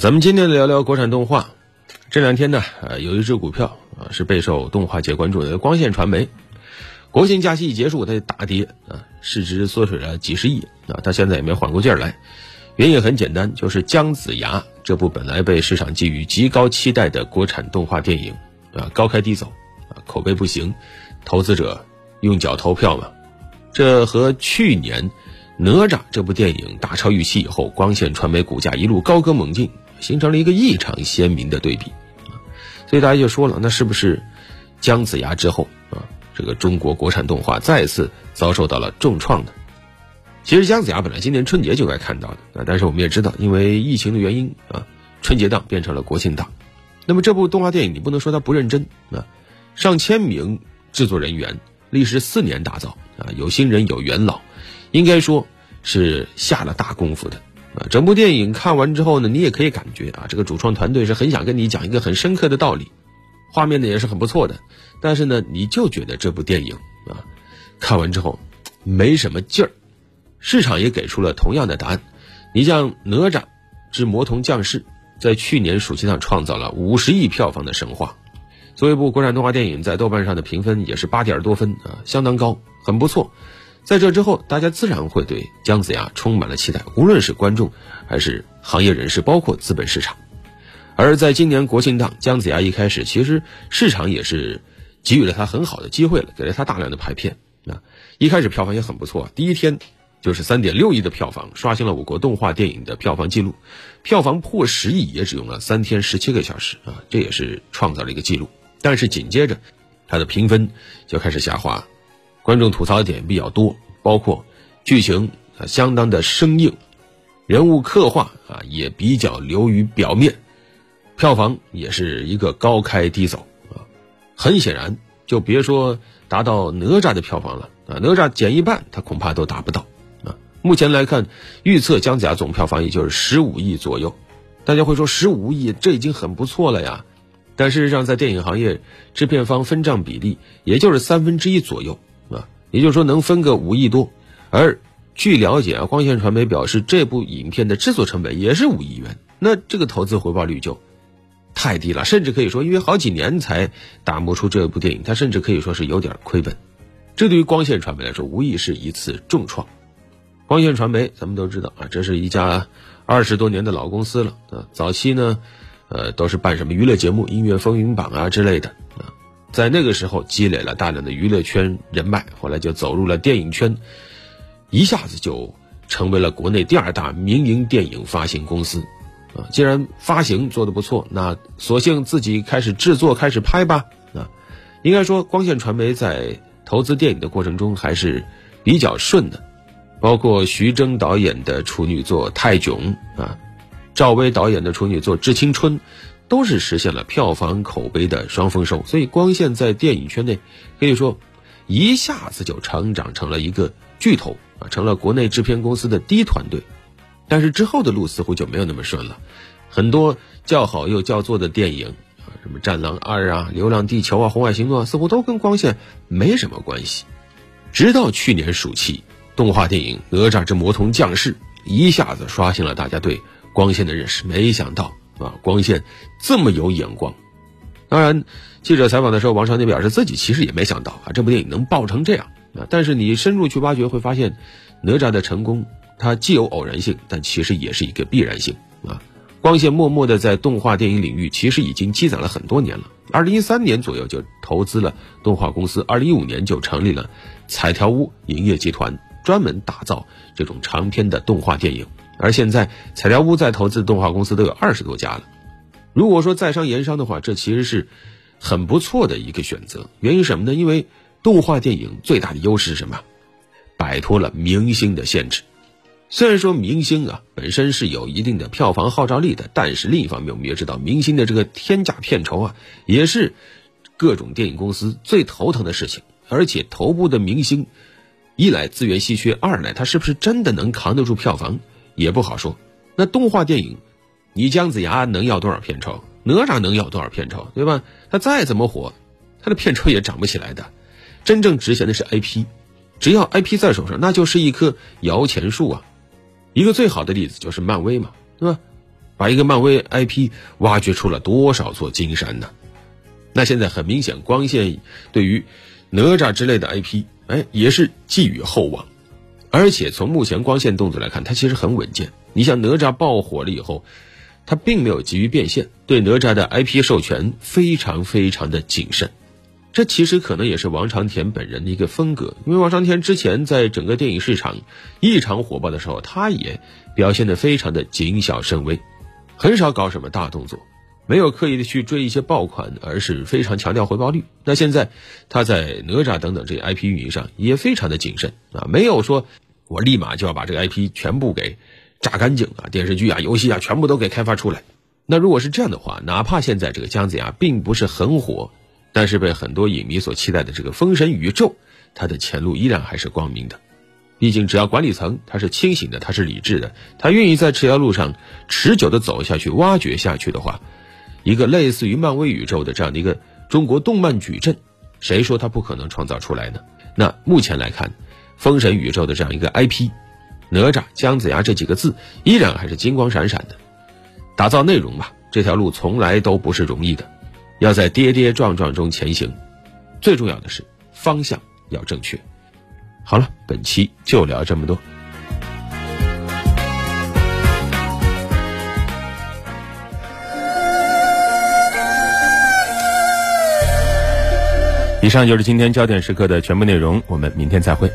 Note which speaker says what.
Speaker 1: 咱们今天聊聊国产动画。这两天呢，呃，有一只股票啊是备受动画界关注的，光线传媒。国庆假期一结束，它就大跌啊，市值缩水了几十亿啊，它现在也没缓过劲儿来。原因很简单，就是《姜子牙》这部本来被市场寄予极高期待的国产动画电影啊，高开低走啊，口碑不行，投资者用脚投票嘛。这和去年《哪吒》这部电影大超预期以后，光线传媒股价一路高歌猛进，形成了一个异常鲜明的对比。所以大家就说了，那是不是《姜子牙》之后啊，这个中国国产动画再次遭受到了重创呢？其实《姜子牙》本来今年春节就该看到的啊，但是我们也知道，因为疫情的原因啊，春节档变成了国庆档。那么这部动画电影，你不能说它不认真啊，上千名制作人员历时四年打造啊，有新人有元老，应该说是下了大功夫的。啊，整部电影看完之后呢，你也可以感觉啊，这个主创团队是很想跟你讲一个很深刻的道理，画面呢也是很不错的，但是呢，你就觉得这部电影啊，看完之后没什么劲儿，市场也给出了同样的答案。你像《哪吒之魔童降世》在去年暑期档创造了五十亿票房的神话，作为一部国产动画电影，在豆瓣上的评分也是八点多分啊，相当高，很不错。在这之后，大家自然会对姜子牙充满了期待，无论是观众还是行业人士，包括资本市场。而在今年国庆档，姜子牙一开始其实市场也是给予了他很好的机会了，给了他大量的排片啊。一开始票房也很不错，第一天就是三点六亿的票房，刷新了我国动画电影的票房记录。票房破十亿也只用了三天十七个小时啊，这也是创造了一个记录。但是紧接着，它的评分就开始下滑。观众吐槽点比较多，包括剧情啊相当的生硬，人物刻画啊也比较流于表面，票房也是一个高开低走啊。很显然，就别说达到哪吒的票房了啊，哪吒减一半，他恐怕都达不到啊。目前来看，预测姜子牙总票房也就是十五亿左右。大家会说十五亿这已经很不错了呀，但事实上在电影行业，制片方分账比例也就是三分之一左右。啊也就是说，能分个五亿多，而据了解啊，光线传媒表示，这部影片的制作成本也是五亿元，那这个投资回报率就太低了，甚至可以说，因为好几年才打磨出这部电影，它甚至可以说是有点亏本。这对于光线传媒来说，无疑是一次重创。光线传媒，咱们都知道啊，这是一家二十多年的老公司了啊，早期呢，呃，都是办什么娱乐节目、音乐风云榜啊之类的啊。在那个时候积累了大量的娱乐圈人脉，后来就走入了电影圈，一下子就成为了国内第二大民营电影发行公司。啊，既然发行做得不错，那索性自己开始制作、开始拍吧。啊，应该说光线传媒在投资电影的过程中还是比较顺的，包括徐峥导演的处女作《泰囧》啊，赵薇导演的处女作《致青春》。都是实现了票房口碑的双丰收，所以光线在电影圈内可以说一下子就成长成了一个巨头啊，成了国内制片公司的第一团队。但是之后的路似乎就没有那么顺了，很多叫好又叫座的电影啊，什么《战狼二》啊，《流浪地球》啊，《红海行动》啊，似乎都跟光线没什么关系。直到去年暑期，动画电影《哪吒之魔童降世》一下子刷新了大家对光线的认识，没想到。啊，光线这么有眼光。当然，记者采访的时候，王长宁表示自己其实也没想到啊，这部电影能爆成这样啊。但是你深入去挖掘，会发现哪吒的成功，它既有偶然性，但其实也是一个必然性啊。光线默默的在动画电影领域，其实已经积攒了很多年了。二零一三年左右就投资了动画公司，二零一五年就成立了彩条屋影业集团，专门打造这种长篇的动画电影。而现在，彩条屋在投资的动画公司都有二十多家了。如果说在商言商的话，这其实是很不错的一个选择。原因什么呢？因为动画电影最大的优势是什么？摆脱了明星的限制。虽然说明星啊本身是有一定的票房号召力的，但是另一方面，我们也知道明星的这个天价片酬啊，也是各种电影公司最头疼的事情。而且头部的明星，一来资源稀缺，二来他是不是真的能扛得住票房？也不好说，那动画电影，你姜子牙能要多少片酬？哪吒能要多少片酬？对吧？他再怎么火，他的片酬也涨不起来的。真正值钱的是 IP，只要 IP 在手上，那就是一棵摇钱树啊。一个最好的例子就是漫威嘛，对吧？把一个漫威 IP 挖掘出了多少座金山呢？那现在很明显，光线对于哪吒之类的 IP，哎，也是寄予厚望。而且从目前光线动作来看，它其实很稳健。你像哪吒爆火了以后，它并没有急于变现，对哪吒的 IP 授权非常非常的谨慎。这其实可能也是王长田本人的一个风格，因为王长田之前在整个电影市场异常火爆的时候，他也表现得非常的谨小慎微，很少搞什么大动作，没有刻意的去追一些爆款，而是非常强调回报率。那现在他在哪吒等等这 IP 运营上也非常的谨慎啊，没有说我立马就要把这个 IP 全部给榨干净啊，电视剧啊、游戏啊全部都给开发出来。那如果是这样的话，哪怕现在这个姜子牙并不是很火。但是被很多影迷所期待的这个封神宇宙，它的前路依然还是光明的。毕竟只要管理层他是清醒的，他是理智的，他愿意在这条路上持久的走下去、挖掘下去的话，一个类似于漫威宇宙的这样的一个中国动漫矩阵，谁说他不可能创造出来呢？那目前来看，封神宇宙的这样一个 IP，哪吒、姜子牙这几个字依然还是金光闪闪的。打造内容嘛，这条路从来都不是容易的。要在跌跌撞撞中前行，最重要的是方向要正确。好了，本期就聊这么多。以上就是今天焦点时刻的全部内容，我们明天再会。